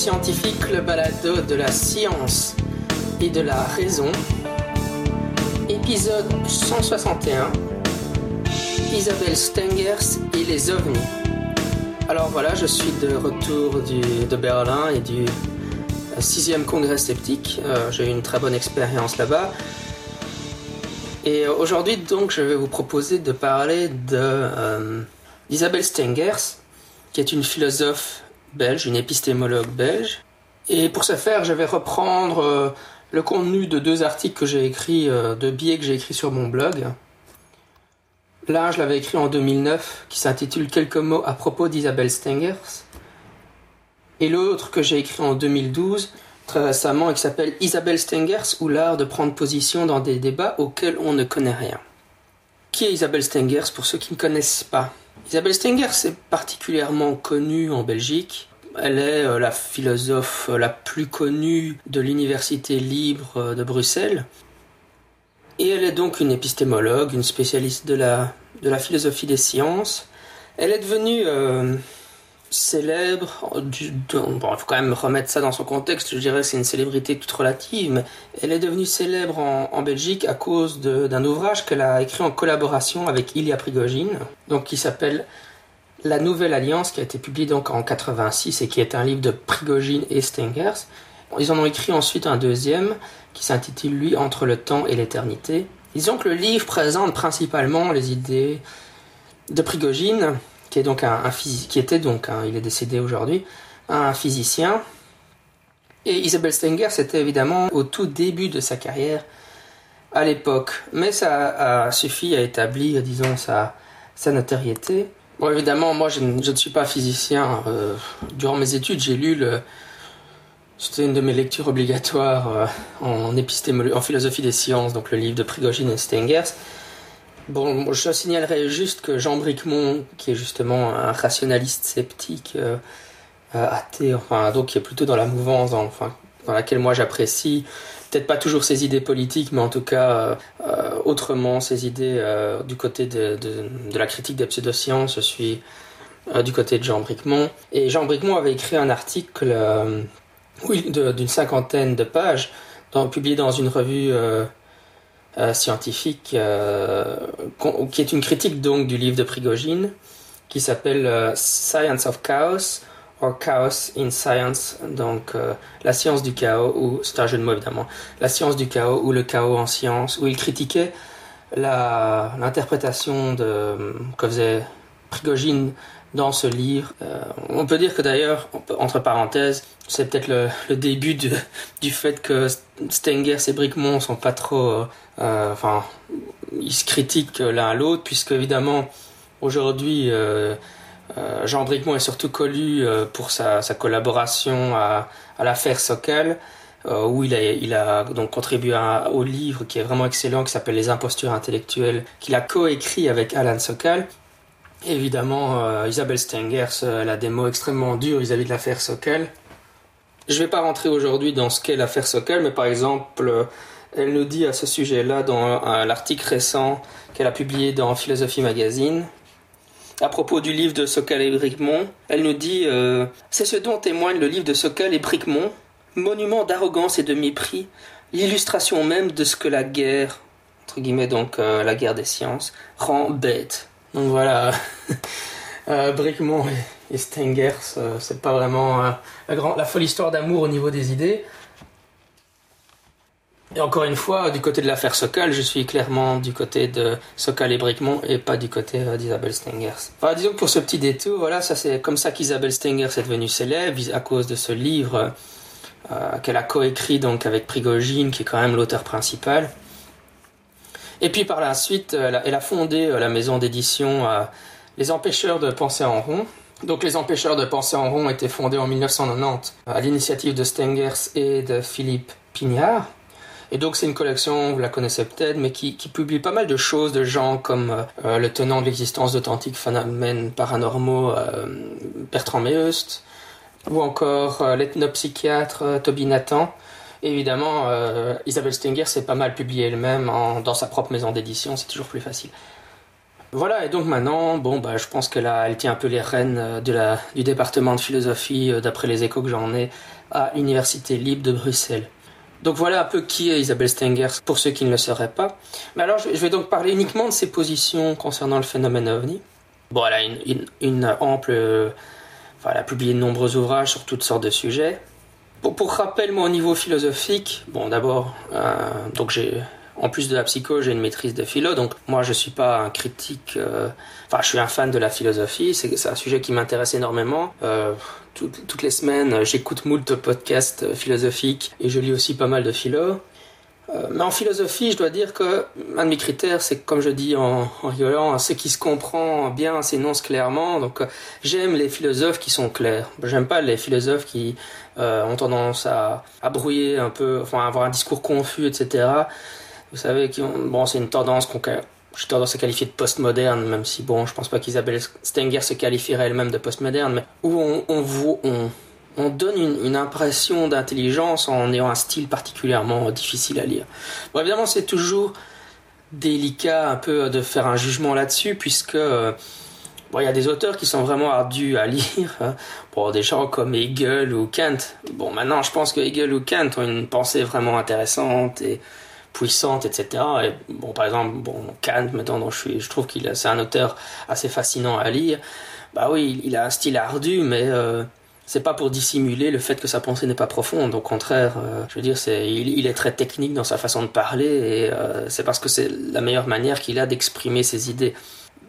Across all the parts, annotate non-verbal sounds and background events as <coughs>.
Scientifique, le balado de la science et de la raison. Épisode 161. Isabelle Stengers et les ovnis. Alors voilà, je suis de retour de Berlin et du 6e congrès sceptique. Euh, j'ai eu une très bonne expérience là-bas. Et aujourd'hui, donc, je vais vous proposer de parler de euh, Isabelle Stengers, qui est une philosophe belge, une épistémologue belge. Et pour ce faire, je vais reprendre euh, le contenu de deux articles que j'ai écrits, euh, deux billets que j'ai écrits sur mon blog. L'un, je l'avais écrit en 2009, qui s'intitule Quelques mots à propos d'Isabelle Stengers. Et l'autre que j'ai écrit en 2012, très récemment, et qui s'appelle Isabelle Stengers ou l'art de prendre position dans des débats auxquels on ne connaît rien. Qui est Isabelle Stengers pour ceux qui ne connaissent pas? Isabelle Stengers est particulièrement connue en Belgique. Elle est euh, la philosophe euh, la plus connue de l'Université libre euh, de Bruxelles. Et elle est donc une épistémologue, une spécialiste de la, de philosophie des sciences. Elle est devenue célèbre. il faut quand même remettre ça dans son contexte. Je dirais que c'est une célébrité toute relative, mais elle est devenue célèbre en, Belgique à cause d'un ouvrage qu'elle a écrit en collaboration avec Ilya Prigogine, donc qui s'appelle La Nouvelle Alliance, qui a été publié donc en 86 et qui est un livre de Prigogine et Stengers. Ils en ont écrit ensuite un deuxième qui s'intitule lui Entre le temps et l'éternité. Disons que le livre présente principalement les idées de Prigogine qui est donc un, qui était donc, il est décédé aujourd'hui, un physicien. Et Isabelle Stenger, c'était évidemment au tout début de sa carrière à l'époque, mais ça a suffi à établir, disons, sa, sa notoriété. Bon, évidemment, moi, je, ne suis pas physicien. Euh, durant mes études, j'ai lu le. C'était une de mes lectures obligatoires euh, en épistémologie, en philosophie des sciences, donc le livre de Prigogine et Stengers. Bon, je signalerai juste que Jean Bricmont, qui est justement un rationaliste sceptique, euh, euh, athée, enfin, donc qui est plutôt dans la mouvance, dans, laquelle moi j'apprécie, peut-être pas toujours ses idées politiques, mais en tout cas euh, autrement ses idées du côté de, la critique des pseudosciences. Je suis du côté de Jean Bricmont. Et Jean Bricmont avait écrit un article d'une cinquantaine de pages, publié dans une revue euh, scientifique euh, qui est une critique donc du livre de Prigogine qui s'appelle euh, Science of Chaos or Chaos in Science, donc la science du chaos, ou c'est un jeu de mots évidemment, la science du chaos ou le chaos en science, où il critiquait l'interprétation que faisait Prigogine dans ce livre. Euh, on peut dire que d'ailleurs, entre parenthèses, c'est peut-être le, début du fait que Stengers et Bricmont sont pas trop, euh, euh, enfin, ils se critiquent l'un à l'autre, puisque évidemment, aujourd'hui, Jean Bricmont est surtout connu pour sa, collaboration à, l'affaire Sokal. où il a, donc contribué au livre qui est vraiment excellent, qui s'appelle Les impostures intellectuelles, qu'il a coécrit avec Alan Sokal. Évidemment, euh, Isabelle Stengers, elle a des mots extrêmement durs vis-à-vis de l'affaire Sokal. Je ne vais pas rentrer aujourd'hui dans ce qu'est l'affaire Sokal, mais par exemple, euh, elle nous dit à ce sujet-là dans l'article récent qu'elle a publié dans Philosophie Magazine, à propos du livre de Sokal et Bricmont, elle nous dit euh, C'est ce dont témoigne le livre de Sokal et Bricmont, monument d'arrogance et de mépris, l'illustration même de ce que la guerre, entre guillemets donc la guerre des sciences, rend bête. Donc voilà, <laughs> euh, et, Stengers, euh, c'est pas vraiment euh, la folle histoire d'amour au niveau des idées. Et encore une fois, du côté de l'affaire Sokal, je suis clairement du côté de Sokal et Bricmont et pas du côté d'Isabelle Stengers. Disons que pour ce petit détour, voilà, ça c'est comme ça qu'Isabelle Stengers est devenue célèbre à cause de ce livre qu'elle a coécrit donc avec Prigogine, qui est quand même l'auteur principal. Et puis par la suite, euh, elle a fondé euh, la maison d'édition euh, Les Empêcheurs de penser en rond. Donc les Empêcheurs de penser en rond étaient fondés en 1990 à l'initiative de Stengers et de Philippe Pignard. Et donc c'est une collection, vous la connaissez peut-être, mais qui, publie pas mal de choses de gens comme le tenant de l'existence d'authentiques phénomènes paranormaux Bertrand Meust, ou encore l'ethnopsychiatre Toby Nathan, évidemment, euh, Isabelle Stenger s'est pas mal publiée elle-même dans sa propre maison d'édition, c'est toujours plus facile. Voilà, et donc maintenant, bon, bah, je pense qu'elle elle tient un peu les rênes euh, de la, du département de philosophie, euh, d'après les échos que j'en ai, à l'Université libre de Bruxelles. Donc voilà un peu qui est Isabelle Stengers, pour ceux qui ne le sauraient pas. Mais alors, je vais donc parler uniquement de ses positions concernant le phénomène ovni. Bon, elle a une, ample... Enfin, elle a publié de nombreux ouvrages sur toutes sortes de sujets. Pour, pour rappel, moi, au niveau philosophique, bon, d'abord, euh, donc j'ai en plus de la psycho, j'ai une maîtrise de philo, donc moi je suis pas un critique. Euh, enfin, je suis un fan de la philosophie. C'est un sujet qui m'intéresse énormément. Euh, toutes les semaines, j'écoute moult podcasts philosophiques et je lis aussi pas mal de philo. Euh, mais en philosophie, je dois dire que un de mes critères, c'est comme je dis en, en rigolant, ce qui se comprend bien s'énonce clairement. Donc j'aime les philosophes qui sont clairs. J'aime pas les philosophes qui ont tendance à, à brouiller un peu, enfin à avoir un discours confus, etc. Vous savez, qui bon, c'est une tendance qu'on j'ai tendance à qualifier de postmoderne, même si bon, je pense pas qu'Isabelle Stenger se qualifierait elle-même de postmoderne, mais où on, on, on, donne une, impression d'intelligence en ayant un style particulièrement difficile à lire. Bon, évidemment, c'est toujours délicat un peu de faire un jugement là-dessus, puisque Bon, il y a des auteurs qui sont vraiment ardus à <laughs> lire. Hein. Bon, des gens comme Hegel ou Kant. Bon, maintenant, je pense que Hegel ou Kant ont une pensée vraiment intéressante et puissante, etc. Et bon, par exemple, bon, Kant, maintenant, je, suis, je trouve qu'il c'est un auteur assez fascinant à lire. Bah oui, il a un style ardu, mais euh, c'est pas pour dissimuler le fait que sa pensée n'est pas profonde. Au contraire, euh, je veux dire, c'est, il, est très technique dans sa façon de parler, et euh, c'est parce que c'est la meilleure manière qu'il a d'exprimer ses idées.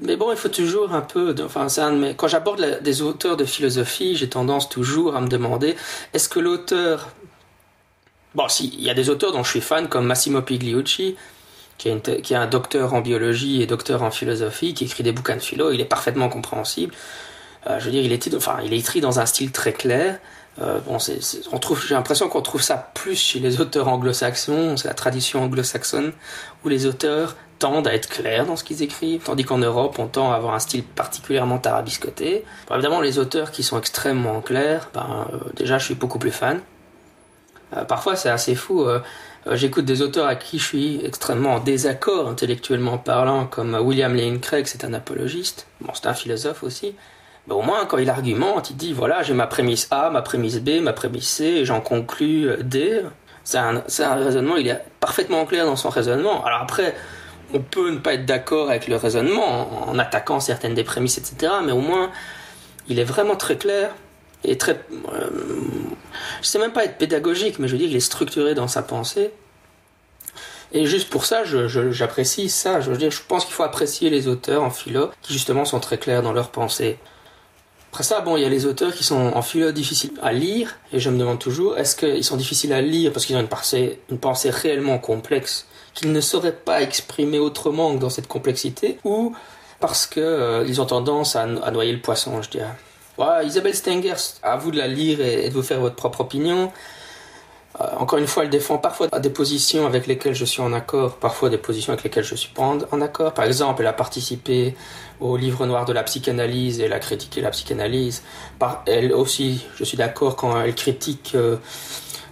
Mais bon, il faut toujours un peu. enfin, quand j'aborde des auteurs de philosophie, j'ai tendance toujours à me demander est-ce que l'auteur Bon, si, il y a des auteurs dont je suis fan, comme Massimo Pigliucci, qui est, un docteur en biologie et docteur en philosophie, qui écrit des bouquins de philo, il est parfaitement compréhensible. Euh, je veux dire, il est, il est écrit dans un style très clair. Euh, bon, on trouve, j'ai l'impression qu'on trouve ça plus chez les auteurs anglo-saxons, c'est la tradition anglo-saxonne, où les auteurs tendent à être clairs dans ce qu'ils écrivent, tandis qu'en Europe, on tend à avoir un style particulièrement tarabiscoté. Bon, évidemment, les auteurs qui sont extrêmement clairs, ben, euh, déjà, je suis beaucoup plus fan. Euh, parfois, c'est assez fou. Euh, euh, j'écoute des auteurs à qui je suis extrêmement en désaccord intellectuellement parlant, comme William Lane Craig, c'est un apologiste. Bon, c'est un philosophe aussi. Mais au moins, quand il argumente, il dit voilà, j'ai ma prémisse A, ma prémisse B, ma prémisse C, et j'en conclus D. C'est un, raisonnement, il est parfaitement clair dans son raisonnement. Alors après, on peut ne pas être d'accord avec le raisonnement en, en attaquant certaines des prémisses, etc. Mais au moins, il est vraiment très clair et très. Euh, je sais même pas être pédagogique, mais je veux dire, il est structuré dans sa pensée. Et juste pour ça, j'apprécie ça. Je veux dire, je pense qu'il faut apprécier les auteurs en philo qui justement sont très clairs dans leur pensée. Après ça, bon, il y a les auteurs qui sont en philo difficiles à lire, et je me demande toujours, est-ce qu'ils sont difficiles à lire parce qu'ils ont une pensée, une pensée réellement complexe, qu'ils ne sauraient pas exprimer autrement que dans cette complexité, ou parce qu'ils euh, ont tendance à, à noyer le poisson, je dirais. Isabelle Stengers, à vous de la lire et, de vous faire votre propre opinion. Euh, encore une fois, elle défend parfois des positions avec lesquelles je suis en accord, parfois des positions avec lesquelles je suis pas en, accord. Par exemple, elle a participé au livre noir de la psychanalyse et elle a critiqué la psychanalyse. Par, elle aussi, je suis d'accord quand elle critique euh,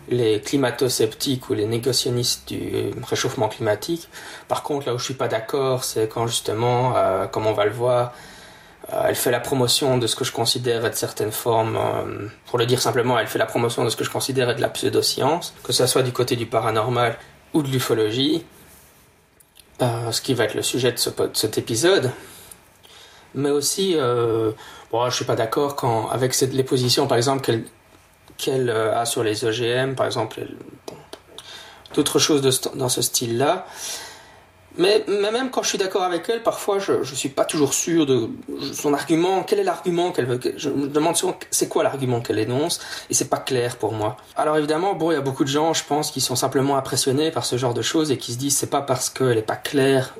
les climato-sceptiques ou les négationnistes du réchauffement climatique. Par contre, là où je suis pas d'accord, c'est quand justement, euh, comme on va le voir, euh, elle fait la promotion de ce que je considère être certaines formes, euh, pour le dire simplement, elle fait la promotion de ce que je considère être la pseudoscience, que ce soit du côté du paranormal ou de l'ufologie, euh, ce qui va être le sujet de, cet épisode. Mais aussi, bon, je suis pas d'accord quand avec les positions, par exemple, qu'elle a sur les OGM, par exemple, d'autres choses dans ce style-là. Mais, même quand je suis d'accord avec elle, parfois je ne suis pas toujours sûr de son argument. Quel est l'argument qu'elle veut Je me demande souvent c'est quoi l'argument qu'elle énonce et c'est pas clair pour moi. Alors évidemment, bon, il y a beaucoup de gens, je pense, qui sont simplement impressionnés par ce genre de choses et qui se disent c'est pas parce qu'elle n'est pas claire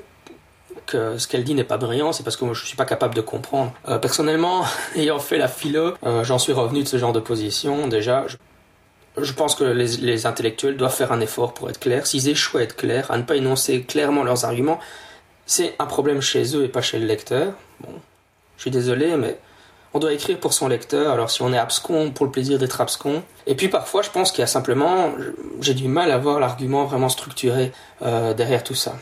que ce qu'elle dit n'est pas brillant, c'est parce que moi je suis pas capable de comprendre. Euh, personnellement, <laughs> ayant fait la philo, euh, j'en suis revenu de ce genre de position. Déjà, pense que les, intellectuels doivent faire un effort pour être clairs. S'ils échouent à être clairs, à ne pas énoncer clairement leurs arguments, c'est un problème chez eux et pas chez le lecteur. Bon, je suis désolé, mais on doit écrire pour son lecteur. Alors si on est abscon pour le plaisir d'être abscon. Et puis parfois, je pense qu'il y a simplement, j'ai du mal à voir l'argument vraiment structuré euh, derrière tout ça.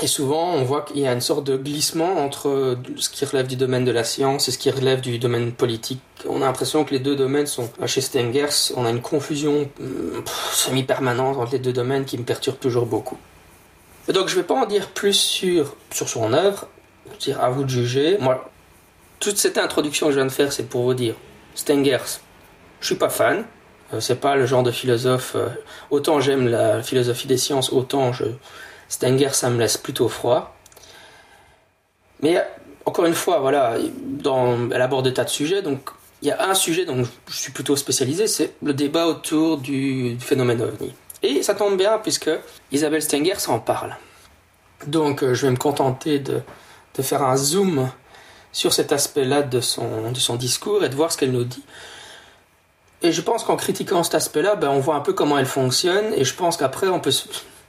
Et souvent, on voit qu'il y a une sorte de glissement entre ce qui relève du domaine de la science et ce qui relève du domaine politique. On a l'impression que les deux domaines sont, chez Stengers, on a une confusion mm, semi-permanente entre les deux domaines qui me perturbe toujours beaucoup. donc, je ne vais pas en dire plus sur, sur son œuvre, dire à vous de juger. Moi, toute cette introduction que je viens de faire, c'est pour vous dire, Stengers, je suis pas fan. Euh, c'est pas le genre de philosophe. Euh, autant j'aime la philosophie des sciences, autant je Stenger, ça me laisse plutôt froid. Mais encore une fois, voilà, elle aborde des tas de sujets. Donc, il y a un sujet dont je suis plutôt spécialisé, c'est le débat autour du, phénomène ovni. Et ça tombe bien puisque Isabelle Stenger s'en parle. Donc, euh, je vais me contenter de, faire un zoom sur cet aspect-là de son, de son discours et de voir ce qu'elle nous dit. Et je pense qu'en critiquant cet aspect-là, ben, on voit un peu comment elle fonctionne, et je pense qu'après, on peut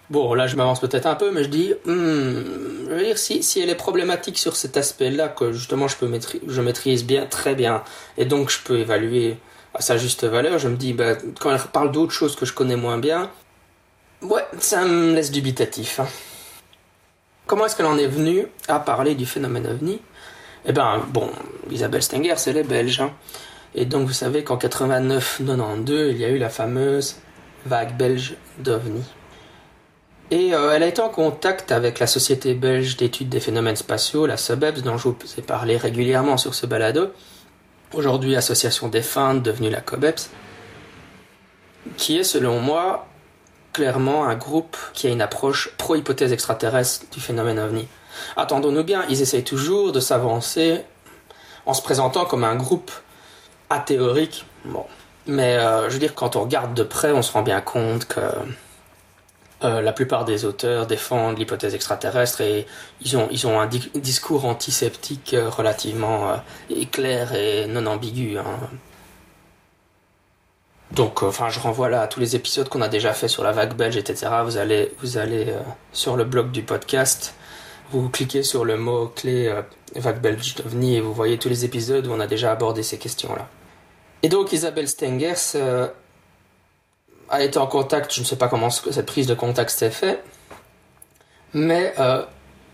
Bon, là, je m'avance peut-être un peu, mais je dis, hmm, je veux dire, si, si elle est problématique sur cet aspect-là, que justement je, peux je maîtrise bien, très bien, et donc je peux évaluer à sa juste valeur, je me dis, bah, quand elle parle d'autres choses que je connais moins bien, ouais, ça me laisse dubitatif. Hein. Comment est-ce qu'elle en est venue à parler du phénomène ovni Eh ben, bon, Isabelle Stenger, c'est les Belges. Hein. Et donc, vous savez qu'en 89-92, il y a eu la fameuse vague belge d'ovni. Et euh, elle a été en contact avec la Société belge d'études des phénomènes spatiaux, la SOBEPS, dont je vous ai parlé régulièrement sur ce balado, aujourd'hui association des devenue la COBEPS, qui est selon moi clairement un groupe qui a une approche pro-hypothèse extraterrestre du phénomène ovni. Attendons-nous bien, ils essayent toujours de s'avancer en se présentant comme un groupe athéorique. Bon. Mais euh, je veux dire, quand on regarde de près, on se rend bien compte que euh, la plupart des auteurs défendent l'hypothèse extraterrestre et ils ont, ils ont un discours antiseptique euh, relativement euh, clair et non ambigu. Hein. Donc, enfin, je renvoie là à tous les épisodes qu'on a déjà fait sur la vague belge, etc. Vous allez, vous allez sur le blog du podcast, vous cliquez sur le mot clé vague belge d'OVNI et vous voyez tous les épisodes où on a déjà abordé ces questions-là. Et donc, Isabelle Stengers a été en contact, je ne sais pas comment cette prise de contact s'est faite, mais euh,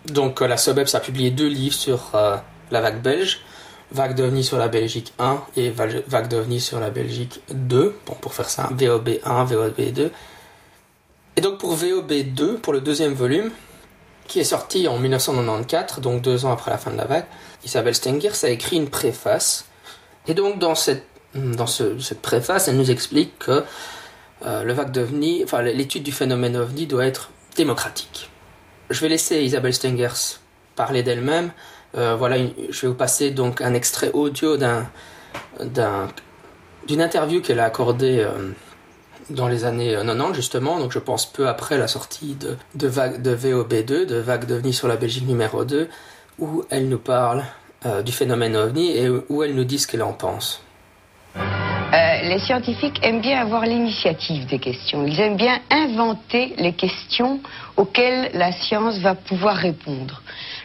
donc la SOBEPS a publié deux livres sur euh, la vague belge, Vague d'OVNI sur la Belgique 1 et Vague d'OVNI sur la Belgique 2, bon pour faire ça, VOB 1, VOB 2. Et donc pour VOB 2, pour le deuxième volume, qui est sorti en 1994, donc deux ans après la fin de la vague, Isabelle Stengers a écrit une préface. Et donc dans cette, dans cette préface, elle nous explique que euh, le vague d'OVNI, enfin l'étude du phénomène OVNI doit être démocratique. Je vais laisser Isabelle Stengers parler d'elle-même. Euh, voilà, je vais vous passer donc un extrait audio d'un, d'une interview qu'elle a accordée euh, dans les années 90 justement, donc je pense peu après la sortie de, de, vague, de VOB2, de Vague d'OVNI sur la Belgique numéro 2, où elle nous parle du phénomène OVNI et où elle nous dit ce qu'elle en pense. Euh, les scientifiques aiment bien avoir l'initiative des questions. Ils aiment bien inventer les questions auxquelles la science va pouvoir répondre.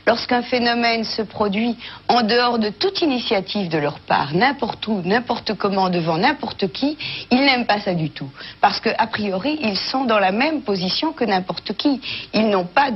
Lorsqu'un phénomène se produit en dehors de toute initiative de leur part, n'importe où, n'importe comment, devant n'importe qui, ils n'aiment pas ça du tout. Parce qu'a priori, ils sont dans la même position que n'importe qui. Ils n'ont pas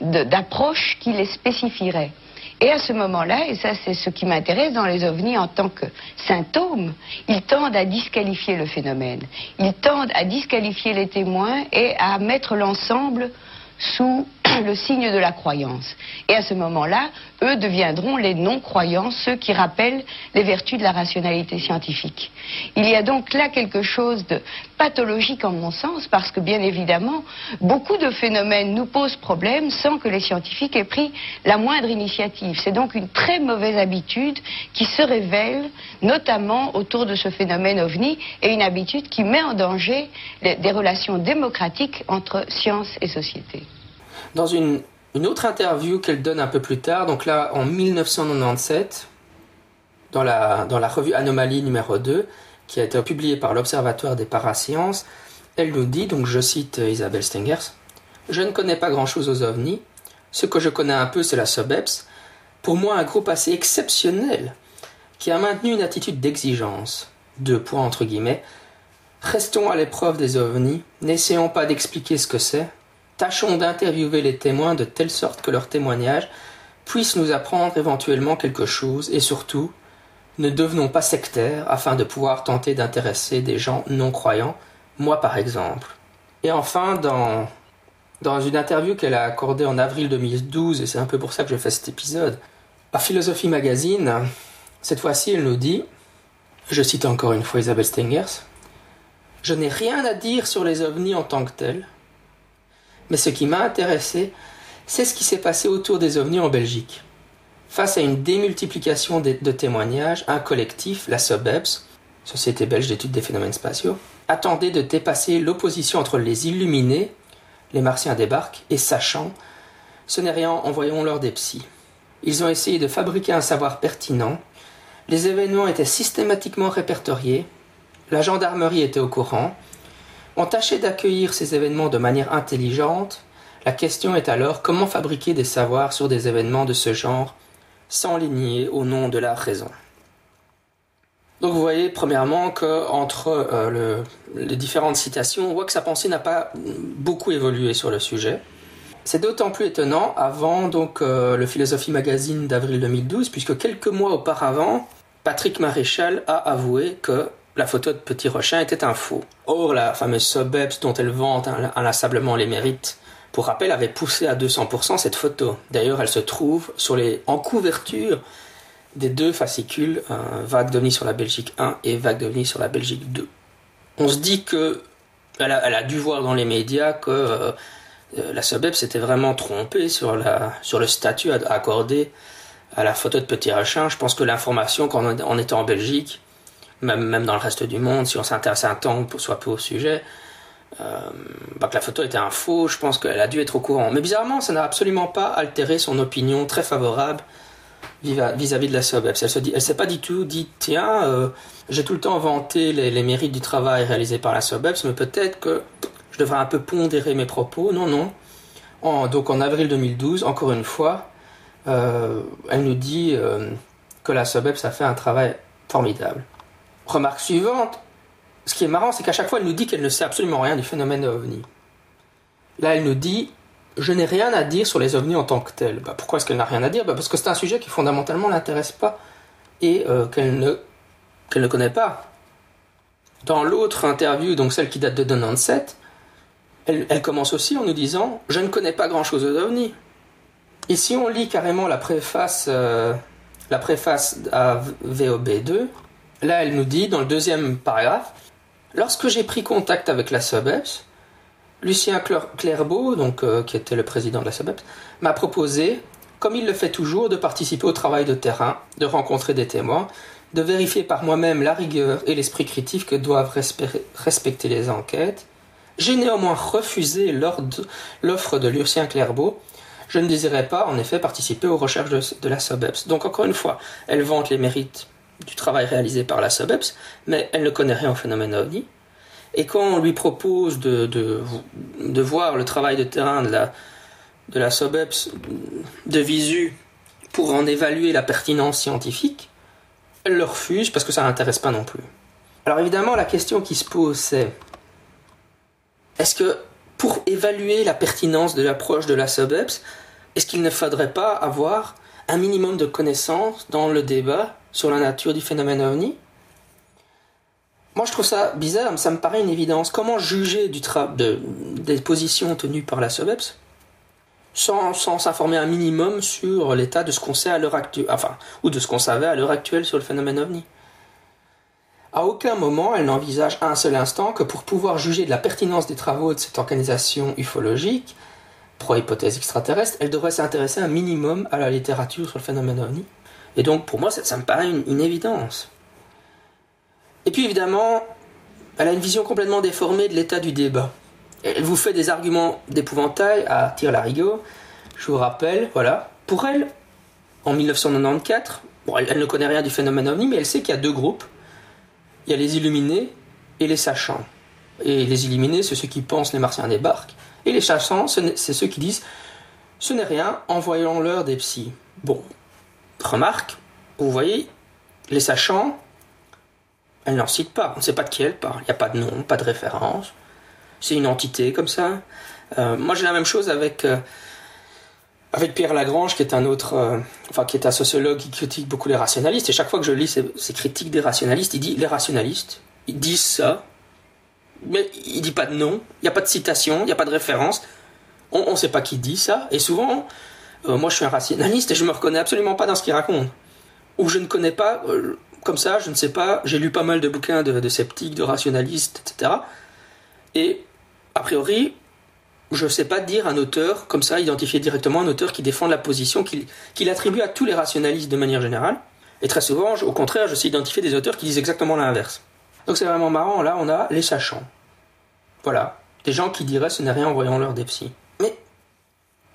d'approche qui les spécifierait. Et à ce moment-là, et ça c'est ce qui m'intéresse dans les ovnis en tant que symptômes, ils tendent à disqualifier le phénomène. Ils tendent à disqualifier les témoins et à mettre l'ensemble sous <coughs> le signe de la croyance. Et à ce moment-là, eux deviendront les non-croyants, ceux qui rappellent les vertus de la rationalité scientifique. Il y a donc là quelque chose de pathologique en mon sens, parce que bien évidemment, beaucoup de phénomènes nous posent problème sans que les scientifiques aient pris la moindre initiative. C'est donc une très mauvaise habitude qui se révèle, notamment autour de ce phénomène ovni, et une habitude qui met en danger des relations démocratiques entre science et société. Dans une, autre interview qu'elle donne un peu plus tard, donc là en 1997, dans la, revue Anomalie numéro 2, qui a été publiée par l'Observatoire des parasciences, elle nous dit, donc je cite Isabelle Stengers, Je ne connais pas grand-chose aux ovnis. Ce que je connais un peu, c'est la SOBEPS. Pour moi, un groupe assez exceptionnel qui a maintenu une attitude d'exigence. Deux points entre guillemets. Restons à l'épreuve des ovnis, n'essayons pas d'expliquer ce que c'est, Tâchons d'interviewer les témoins de telle sorte que leurs témoignages puissent nous apprendre éventuellement quelque chose et surtout, ne devenons pas sectaires afin de pouvoir tenter d'intéresser des gens non croyants, moi par exemple. Et enfin, dans, dans une interview qu'elle a accordée en avril 2012, et c'est un peu pour ça que je fais cet épisode, à Philosophie Magazine, cette fois-ci elle nous dit, je cite encore une fois Isabelle Stengers, Je n'ai rien à dire sur les ovnis en tant que tels, mais ce qui m'a intéressé, c'est ce qui s'est passé autour des ovnis en Belgique. Face à une démultiplication de, témoignages, un collectif, la SOBEPS, Société belge d'études des phénomènes spatiaux, attendait de dépasser l'opposition entre les illuminés, les martiens débarquent, et sachant, ce n'est rien, envoyons-leur des psys. Ils ont essayé de fabriquer un savoir pertinent, les événements étaient systématiquement répertoriés, la gendarmerie était au courant, on tâchait d'accueillir ces événements de manière intelligente, la question est alors comment fabriquer des savoirs sur des événements de ce genre sans les nier au nom de la raison? Donc vous voyez premièrement que entre euh, les différentes citations, on voit que sa pensée n'a pas beaucoup évolué sur le sujet. C'est d'autant plus étonnant avant donc euh, le Philosophie Magazine d'avril 2012, puisque quelques mois auparavant, Patrick Maréchal a avoué que la photo de Petit Rochin était un faux. Or, la fameuse Sobeps dont elle vante inlassablement les mérites pour rappel, avait poussé à 200% cette photo. D'ailleurs, elle se trouve en couverture des deux fascicules, Vague d'OVNI sur la Belgique 1 et Vague d'OVNI sur la Belgique 2. On se dit que elle a, dû voir dans les médias que euh, la SOBEP s'était vraiment trompée sur, le statut accordé à la photo de Petit Rachin. Je pense que l'information, quand on était en Belgique, même, dans le reste du monde, si on s'intéresse un temps, soit peu au sujet, euh, bah, que la photo était un faux, je pense qu'elle a dû être au courant. Mais bizarrement, ça n'a absolument pas altéré son opinion très favorable vis-à-vis de la SOBEPS. Elle se s'est pas du tout dit, tiens, euh, j'ai tout le temps vanté les, mérites du travail réalisé par la SOBEPS, mais peut-être que je devrais un peu pondérer mes propos. Non, non. donc en avril 2012, encore une fois, euh, elle nous dit que la SOBEPS a fait un travail formidable. Remarque suivante, ce qui est marrant, c'est qu'à chaque fois, elle nous dit qu'elle ne sait absolument rien du phénomène ovni. Là, elle nous dit Je n'ai rien à dire sur les ovnis en tant que tels. Bah, pourquoi est-ce qu'elle n'a rien à dire? Bah, Parce que c'est un sujet qui fondamentalement l'intéresse pas et euh, qu'elle ne, qu'elle ne connaît pas. Dans l'autre interview, donc celle qui date de 97, elle, commence aussi en nous disant Je ne connais pas grand-chose aux ovnis. Et si on lit carrément la préface, euh, la préface à VOB2, là elle nous dit dans le deuxième paragraphe Lorsque j'ai pris contact avec la SOBEPS, Lucien Clairbeau, donc, euh, qui était le président de la SOBEPS, m'a proposé, comme il le fait toujours, de participer au travail de terrain, de rencontrer des témoins, de vérifier par moi-même la rigueur et l'esprit critique que doivent respecter les enquêtes. J'ai néanmoins refusé l'offre de Lucien Clairbeau. Je ne désirais pas, en effet, participer aux recherches de, de la SOBEPS. Donc, encore une fois, elle vante les mérites du travail réalisé par la SOBEPS, mais elle ne connaît rien au phénomène OVNI. Et quand on lui propose de, de, voir le travail de terrain de la, de la de visu pour en évaluer la pertinence scientifique, elle le refuse parce que ça n'intéresse pas non plus. Alors évidemment, la question qui se pose, c'est est-ce que pour évaluer la pertinence de l'approche de la SOBEPS, est-ce qu'il ne faudrait pas avoir un minimum de connaissances dans le débat sur la nature du phénomène ovni. Moi, je trouve ça bizarre, ça me paraît une évidence. Comment juger du de, des positions tenues par la SOBEPS sans s'informer un minimum sur l'état de ce qu'on sait à l'heure actuelle, enfin, ou de ce qu'on savait à l'heure actuelle sur le phénomène ovni? À aucun moment, elle n'envisage un seul instant que pour pouvoir juger de la pertinence des travaux de cette organisation ufologique, pro-hypothèse extraterrestre, elle devrait s'intéresser un minimum à la littérature sur le phénomène ovni. Et donc pour moi, ça, me paraît une, évidence. Et puis évidemment, elle a une vision complètement déformée de l'état du débat. Elle vous fait des arguments d'épouvantail à la larigot. Je vous rappelle, voilà. Pour elle, en 1994, bon, elle, ne connaît rien du phénomène ovni, mais elle sait qu'il y a deux groupes. Il y a les illuminés et les sachants. Et les illuminés, c'est ceux qui pensent les martiens débarquent. Et les sachants, c'est ceux qui disent ce n'est rien, envoyons-leur des psys. Bon, remarque, vous voyez, les sachants, elle n'en cite pas. On ne sait pas de qui elle parle. Il n'y a pas de nom, pas de référence. C'est une entité comme ça. moi, j'ai la même chose avec avec Pierre Lagrange, qui est un autre, enfin qui est un sociologue qui critique beaucoup les rationalistes. Et chaque fois que je lis ses, critiques des rationalistes, il dit les rationalistes, ils disent ça, mais il dit pas de nom, il n'y a pas de citation, il n'y a pas de référence. On ne sait pas qui dit ça. Et souvent, moi, je suis un rationaliste et je me reconnais absolument pas dans ce qu'il raconte. Ou je ne connais pas comme ça, je ne sais pas, j'ai lu pas mal de bouquins de, sceptiques, de rationalistes, etc. Et a priori, je ne sais pas dire un auteur, comme ça, identifier directement un auteur qui défend la position qu'il attribue à tous les rationalistes de manière générale. Et très souvent, au contraire, je sais identifier des auteurs qui disent exactement l'inverse. Donc c'est vraiment marrant, là on a les sachants. Voilà, des gens qui diraient ce n'est rien en voyant leur des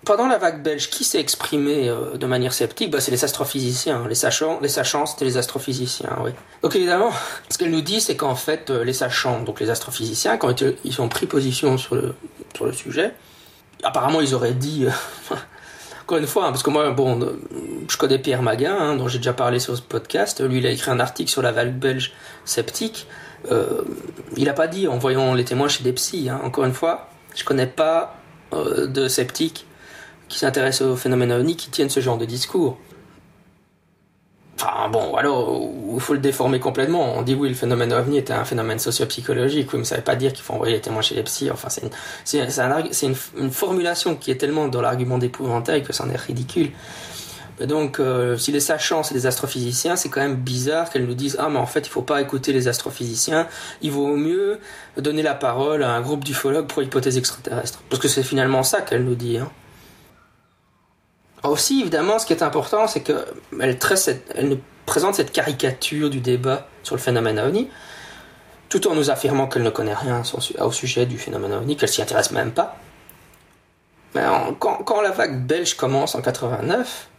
pendant la vague belge, qui s'est exprimé euh, de manière sceptique? Bah, C'est les astrophysiciens. Les sachants, les sachants c'était les astrophysiciens, oui. Donc évidemment, <laughs> ce qu'elle nous dit, c'est qu'en fait, euh, les sachants, donc les astrophysiciens, quand ils ont pris position sur le, sujet, apparemment ils auraient dit... Euh, <laughs> encore une fois, hein, parce que moi, bon, je connais Pierre Maguin, hein, dont j'ai déjà parlé sur ce podcast. Lui, il a écrit un article sur la vague belge sceptique. il n'a pas dit en voyant les témoins chez des psys. Hein. Encore une fois, je connais pas de sceptiques qui s'intéressent au phénomène ovni qui tiennent ce genre de discours. Enfin bon, alors, il faut le déformer complètement. On dit oui, le phénomène ovni était un phénomène sociopsychologique, oui, mais ça ne veut pas dire qu'il faut envoyer les témoins chez les psys. Enfin, c'est une, formulation qui est tellement dans l'argument d'épouvantail que c'en est ridicule. donc, euh, si les sachants, c'est des astrophysiciens, c'est quand même bizarre qu'elles nous disent Ah, mais en fait, il faut pas écouter les astrophysiciens, il vaut mieux donner la parole à un groupe d'ufologues pour hypothèses extraterrestres. Parce que c'est finalement ça qu'elle nous dit. Hein. Aussi, évidemment, ce qui est important, c'est qu'elle elle nous présente cette caricature du débat sur le phénomène ovni, tout en nous affirmant qu'elle ne connaît rien au sujet du phénomène ovni, qu'elle s'y intéresse même pas. Mais quand, la vague belge commence en 89, euh,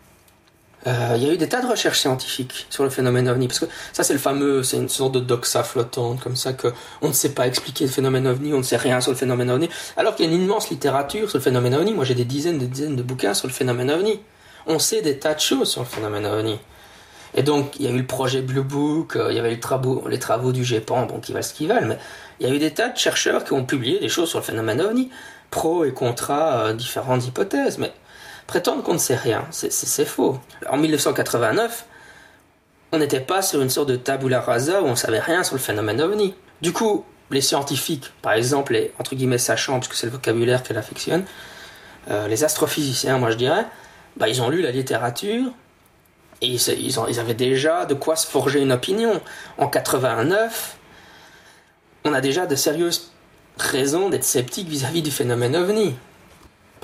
il y a eu des tas de recherches scientifiques sur le phénomène ovni, parce que ça c'est le fameux, c'est une sorte de doxa flottante, comme ça que on ne sait pas expliquer le phénomène ovni, on ne sait rien sur le phénomène ovni, alors qu'il y a une immense littérature sur le phénomène ovni. Moi j'ai des dizaines, des dizaines de bouquins sur le phénomène ovni. On sait des tas de choses sur le phénomène ovni. Et donc il y a eu le projet Blue Book, euh, il y avait les travaux, les travaux du GEPAN, bon qui valent ce qu'ils valent, mais il y a eu des tas de chercheurs qui ont publié des choses sur le phénomène ovni, pro et contra euh, différentes hypothèses, mais prétendre qu'on ne sait rien, c'est faux. En 1989, on n'était pas sur une sorte de tabula rasa où on savait rien sur le phénomène ovni. Du coup, les scientifiques, par exemple, les entre guillemets sachants, puisque c'est le vocabulaire qu'elle affectionne, euh, les astrophysiciens, moi je dirais, bah, ils ont lu la littérature et ils, avaient déjà de quoi se forger une opinion. En 89, on a déjà de sérieuses raisons d'être sceptique vis-à-vis du phénomène ovni.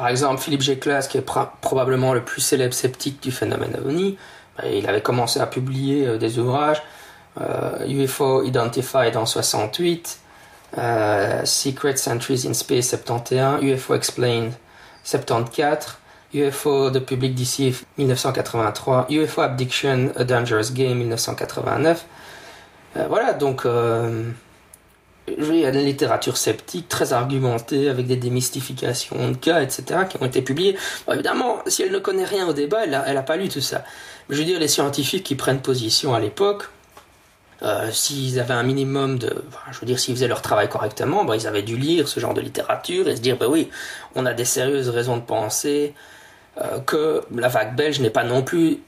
Par exemple, Philippe Géclas, qui est probablement le plus célèbre sceptique du phénomène ovni, bah, il avait commencé à publier euh, des ouvrages UFO euh, Identified en 68, euh, Secret Centuries in Space 71, UFO Explained 74, UFO The Public Deceived 1983, UFO Abduction A Dangerous Game 1989. voilà, donc il y a une littérature sceptique très argumentée avec des démystifications de cas, etc., qui ont été publiées. évidemment, si elle ne connaît rien au débat, elle n'a pas lu tout ça. je veux dire, les scientifiques qui prennent position à l'époque, euh, s'ils avaient un minimum de, je veux dire, s'ils faisaient leur travail correctement, bah, ils avaient dû lire ce genre de littérature et se dire, bah oui, on a des sérieuses raisons de penser euh, que la vague belge n'est pas non plus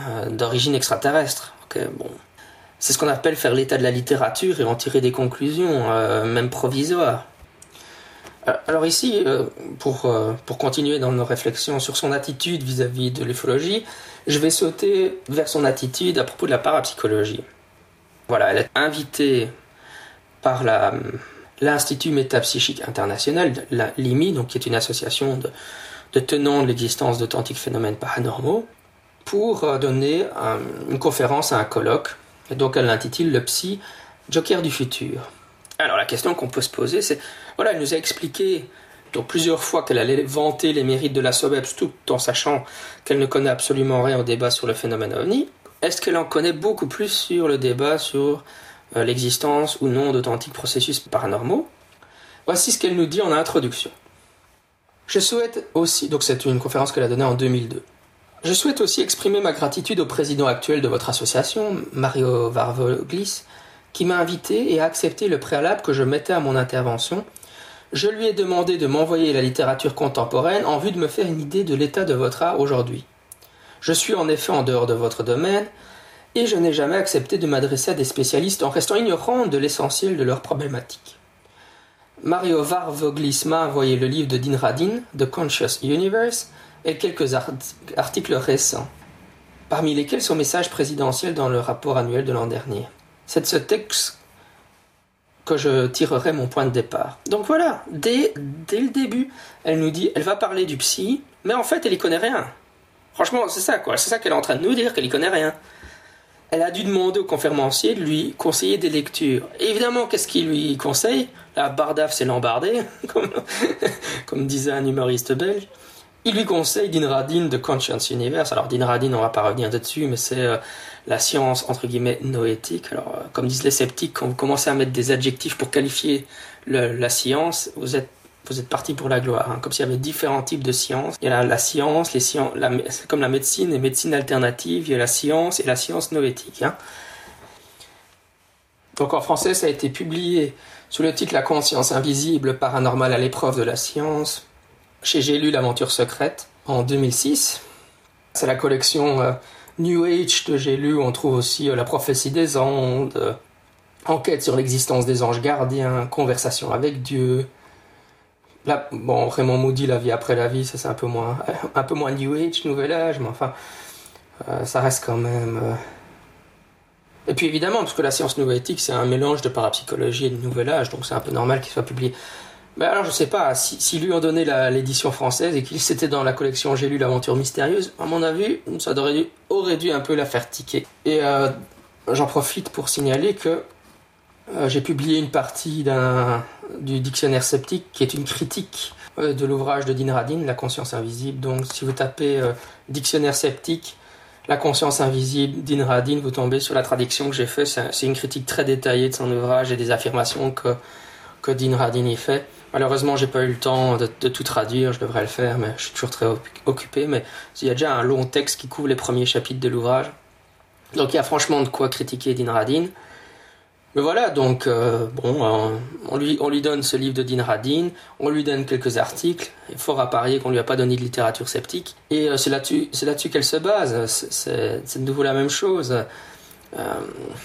euh, d'origine extraterrestre. bon, c'est ce qu'on appelle faire l'état de la littérature et en tirer des conclusions, euh, même provisoires. Euh, alors ici, euh, pour, pour continuer dans nos réflexions sur son attitude vis-à-vis de l'ufologie, je vais sauter vers son attitude à propos de la parapsychologie. Voilà, elle est invitée par l'Institut Métapsychique International, la LIMI, qui est une association de tenants de l'existence d'authentiques phénomènes paranormaux, pour donner une conférence à un colloque et donc elle l'intitule Le psy Joker du futur. Alors la question qu'on peut se poser, c'est voilà, elle nous a expliqué plusieurs fois qu'elle allait vanter les mérites de la SOBEPS tout en sachant qu'elle ne connaît absolument rien au débat sur le phénomène ovni. Est-ce qu'elle en connaît beaucoup plus sur le débat sur euh, l'existence ou non d'authentiques processus paranormaux? Voici ce qu'elle nous dit en introduction. Je souhaite aussi, donc c'est une conférence qu'elle a donnée en 2002. Je souhaite aussi exprimer ma gratitude au président actuel de votre association, Mario Varvoglis, qui m'a invité et a accepté le préalable que je mettais à mon intervention Je lui ai demandé de m'envoyer la littérature contemporaine en vue de me faire une idée de l'état de votre art aujourd'hui. Je suis en effet en dehors de votre domaine, et je n'ai jamais accepté de m'adresser à des spécialistes en restant ignorant de l'essentiel de leurs problématiques. Mario Varvoglis m'a envoyé le livre de Dean Radin, The Conscious Universe, et quelques articles récents, parmi lesquels son message présidentiel dans le rapport annuel de l'an dernier. C'est de ce texte que je tirerai mon point de départ. Donc voilà, dès, dès le début, elle nous dit, elle va parler du psy, mais en fait, elle y connaît rien. Franchement, c'est ça, quoi. C'est ça qu'elle est en train de nous dire, qu'elle y connaît rien. Elle a dû demander au conférencier de lui conseiller des lectures. évidemment, qu'est-ce qu'il lui conseille? La bardaf, c'est l'embardé, <laughs> <laughs> comme disait un humoriste belge. Il lui conseille d'Inradin de Conscience Universe. Alors d'Inradin, on va pas revenir dessus, mais c'est euh, la science entre guillemets noétique. Alors euh, comme disent les sceptiques, quand vous commencez à mettre des adjectifs pour qualifier la science, vous êtes vous êtes parti pour la gloire. Hein. Comme s'il y avait différents types de sciences. Il y a la, science, les sciences, comme la médecine et médecine alternative, il y a la science et la science noétique. Hein. Donc en français, ça a été publié sous le titre La conscience invisible, paranormale à l'épreuve de la science, chez J'ai lu l'aventure secrète en 2006. C'est la collection euh, New Age de J'ai lu, on trouve aussi euh, La prophétie des ondes, euh, Enquête sur l'existence des anges gardiens, Conversation avec Dieu, bon, Raymond Moody, La vie après la vie, ça c'est un peu moins, <laughs> un peu moins New Age, Nouvel Âge, mais enfin, ça reste quand même. Et puis évidemment, parce que la science éthique, c'est un mélange de parapsychologie et de Nouvel Âge, donc c'est un peu normal qu'il soit publié. Mais alors, je sais pas, si, si lui ont donné l'édition française et qu'il s'était dans la collection J'ai lu l'aventure mystérieuse, à mon avis, ça aurait dû, un peu la faire tiquer. Et euh, j'en profite pour signaler que euh, j'ai publié une partie du dictionnaire sceptique qui est une critique euh, de l'ouvrage de Dean Radin, La conscience invisible. Donc si vous tapez dictionnaire sceptique, La conscience invisible, Dean Radin, vous tombez sur la traduction que j'ai faite. C'est une critique très détaillée de son ouvrage et des affirmations que, que Dean Radin y fait. Malheureusement, j'ai pas eu le temps de, tout traduire, je devrais le faire, mais je suis toujours très occupé. Mais il y a déjà un long texte qui couvre les premiers chapitres de l'ouvrage. Donc il y a franchement de quoi critiquer Dean Radin. Mais voilà, donc euh, bon, euh, on, lui, on lui donne ce livre de Dean Radin, on lui donne quelques articles, il faut à parier qu'on lui a pas donné de littérature sceptique, et euh, c'est là-dessus qu'elle se base. C'est, de nouveau la même chose.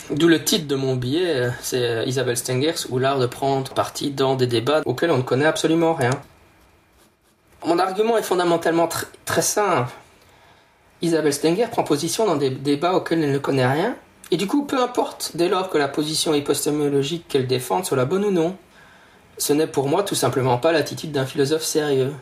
D'où le titre de mon billet, c'est Isabelle Stengers ou l'art de prendre parti dans des débats auxquels on ne connaît absolument rien. Mon argument est fondamentalement très simple. Isabelle Stenger prend position dans des débats auxquels elle ne connaît rien, et du coup, peu importe, dès lors que la position épistémologique qu'elle défend soit la bonne ou non, ce n'est pour moi tout simplement pas l'attitude d'un philosophe sérieux.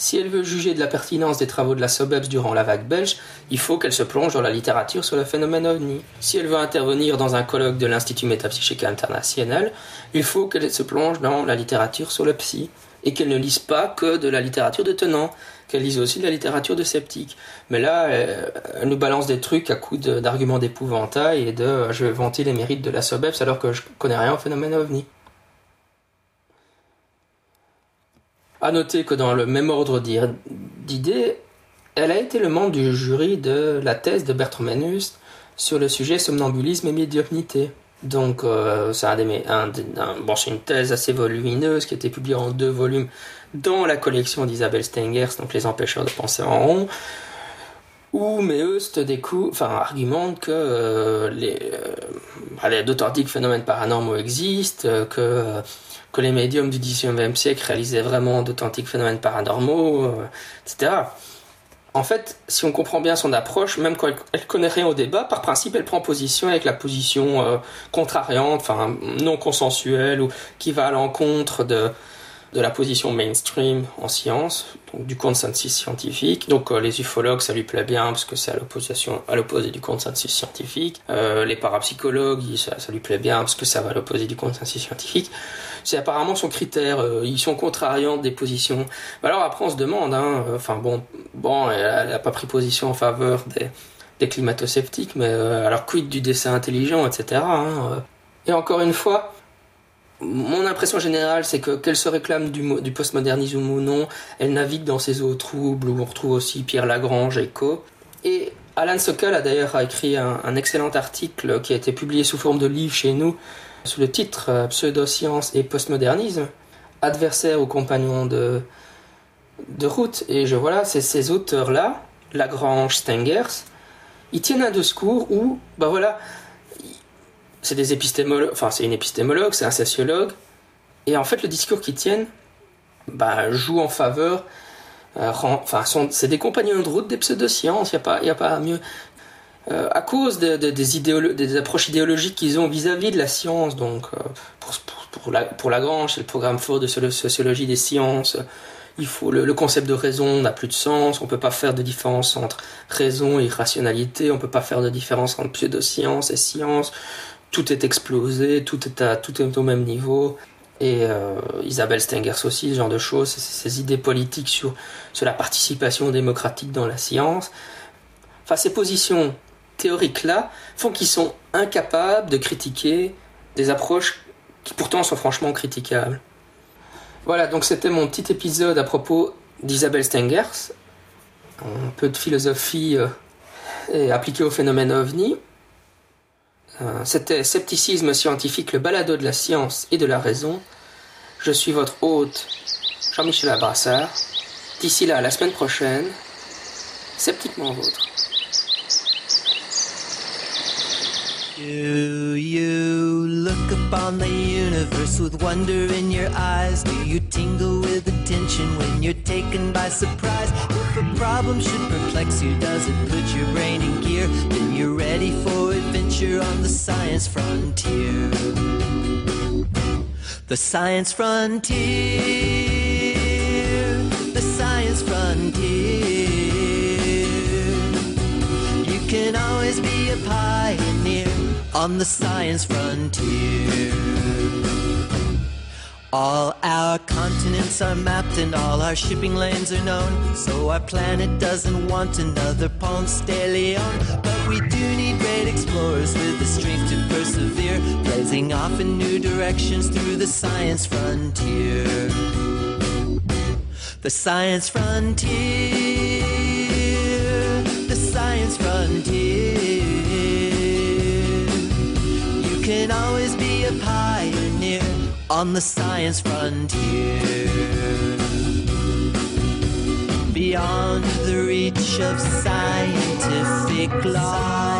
Si elle veut juger de la pertinence des travaux de la SOBEPS durant la vague belge, il faut qu'elle se plonge dans la littérature sur le phénomène ovni. Si elle veut intervenir dans un colloque de l'Institut métapsychique international, il faut qu'elle se plonge dans la littérature sur le psy et qu'elle ne lise pas que de la littérature de tenant, qu'elle lise aussi de la littérature de sceptique. Mais là, elle, nous balance des trucs à coups d'arguments d'épouvantail et de je vais vanter les mérites de la SOBEPS alors que je connais rien au phénomène ovni. À noter que dans le même ordre d'idées, elle a été le membre du jury de la thèse de Bertrand Menust sur le sujet somnambulisme et médiumnité. Donc, euh, c'est une thèse assez volumineuse qui a été publiée en deux volumes dans la collection d'Isabelle Stengers, donc Les empêcheurs de penser en rond, où Meust enfin, argumente que euh, euh, d'authentiques phénomènes paranormaux existent, que, que les médiums du XIXe siècle réalisaient vraiment d'authentiques phénomènes paranormaux, etc. En fait, si on comprend bien son approche, même quand elle, connaît rien au débat, par principe, elle prend position avec la position euh, contrariante, enfin non consensuelle ou qui va à l'encontre de, de la position mainstream en science, donc du consensus scientifique. Donc euh, les ufologues, ça lui plaît bien parce que c'est à l'opposé du consensus scientifique. Euh, les parapsychologues, ça, ça, lui plaît bien parce que ça va à l'opposé du consensus scientifique. C'est apparemment son critère. Euh, ils sont contrariants des positions. Alors après, on se demande. Hein, enfin bon, bon, elle n'a pas pris position en faveur des, des climato-sceptiques, mais alors quid du dessin intelligent, etc. Hein, et encore une fois, mon impression générale, c'est que qu'elle se réclame du, du postmodernisme ou non, elle navigue dans ces eaux troubles où on retrouve aussi Pierre Lagrange et Co. Et Alan Sokal a d'ailleurs écrit un, excellent article qui a été publié sous forme de livre chez nous, sous le titre euh, Pseudoscience et postmodernisme, adversaires ou compagnons de, de route. Et je voilà, c'est ces auteurs-là, Lagrange, Stengers, ils tiennent un discours où, bah voilà, c'est des épistémologues, enfin c'est une épistémologue, c'est un sociologue, et en fait le discours qu'ils tiennent, bah, joue en faveur, euh, enfin c'est des compagnons de route des pseudosciences, il n'y a pas mieux. Euh, à cause de, des, des, approches idéologiques qu'ils ont vis-à-vis de la science, donc euh, pour, la, pour Lagrange, c'est le programme fort de sociologie des sciences, il faut le, concept de raison n'a plus de sens, on peut pas faire de différence entre raison et rationalité, on peut pas faire de différence entre pseudosciences et science, tout est explosé, tout est, à, tout est au même niveau. Et euh, Isabelle Stengers aussi, ce genre de choses, ces idées politiques sur, sur la participation démocratique dans la science. Enfin, ces positions théoriques-là font qu'ils sont incapables de critiquer des approches qui pourtant sont franchement critiquables. Voilà, donc c'était mon petit épisode à propos d'Isabelle Stengers. Un peu de philosophie euh, appliquée au phénomène ovni. Euh, c'était Scepticisme scientifique, le balado de la science et de la raison. Je suis votre hôte, Jean-Michel Abrassard. D'ici là, la semaine prochaine, sceptiquement vôtre. Do you look upon the universe with wonder in your eyes? Do you tingle with attention when you're taken by surprise? If a problem should perplex you, does it put your brain in gear? Then you're ready for adventure on the science frontier. The science frontier. On the science frontier. All our continents are mapped and all our shipping lanes are known. So our planet doesn't want another Ponce de Leon. But we do need great explorers with the strength to persevere, blazing off in new directions through the science frontier. The science frontier. Can always be a pioneer on the science frontier. Beyond the reach of scientific law,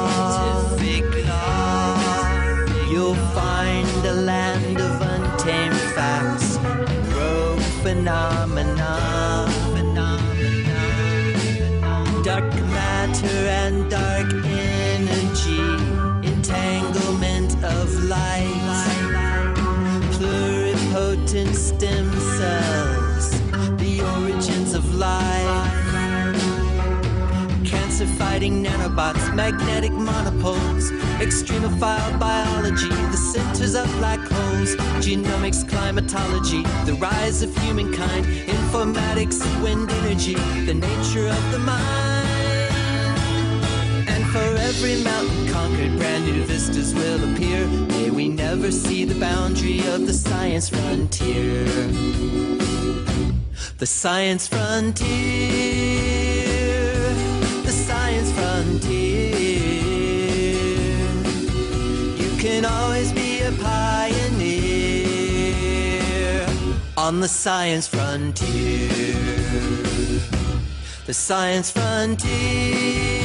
cells, the origins of life. Cancer fighting nanobots, magnetic monopoles, extremophile biology, the centers of black holes, genomics, climatology, the rise of humankind, informatics, wind energy, the nature of the mind. Every mountain conquered, brand new vistas will appear. May we never see the boundary of the science frontier. The science frontier. The science frontier. You can always be a pioneer on the science frontier. The science frontier.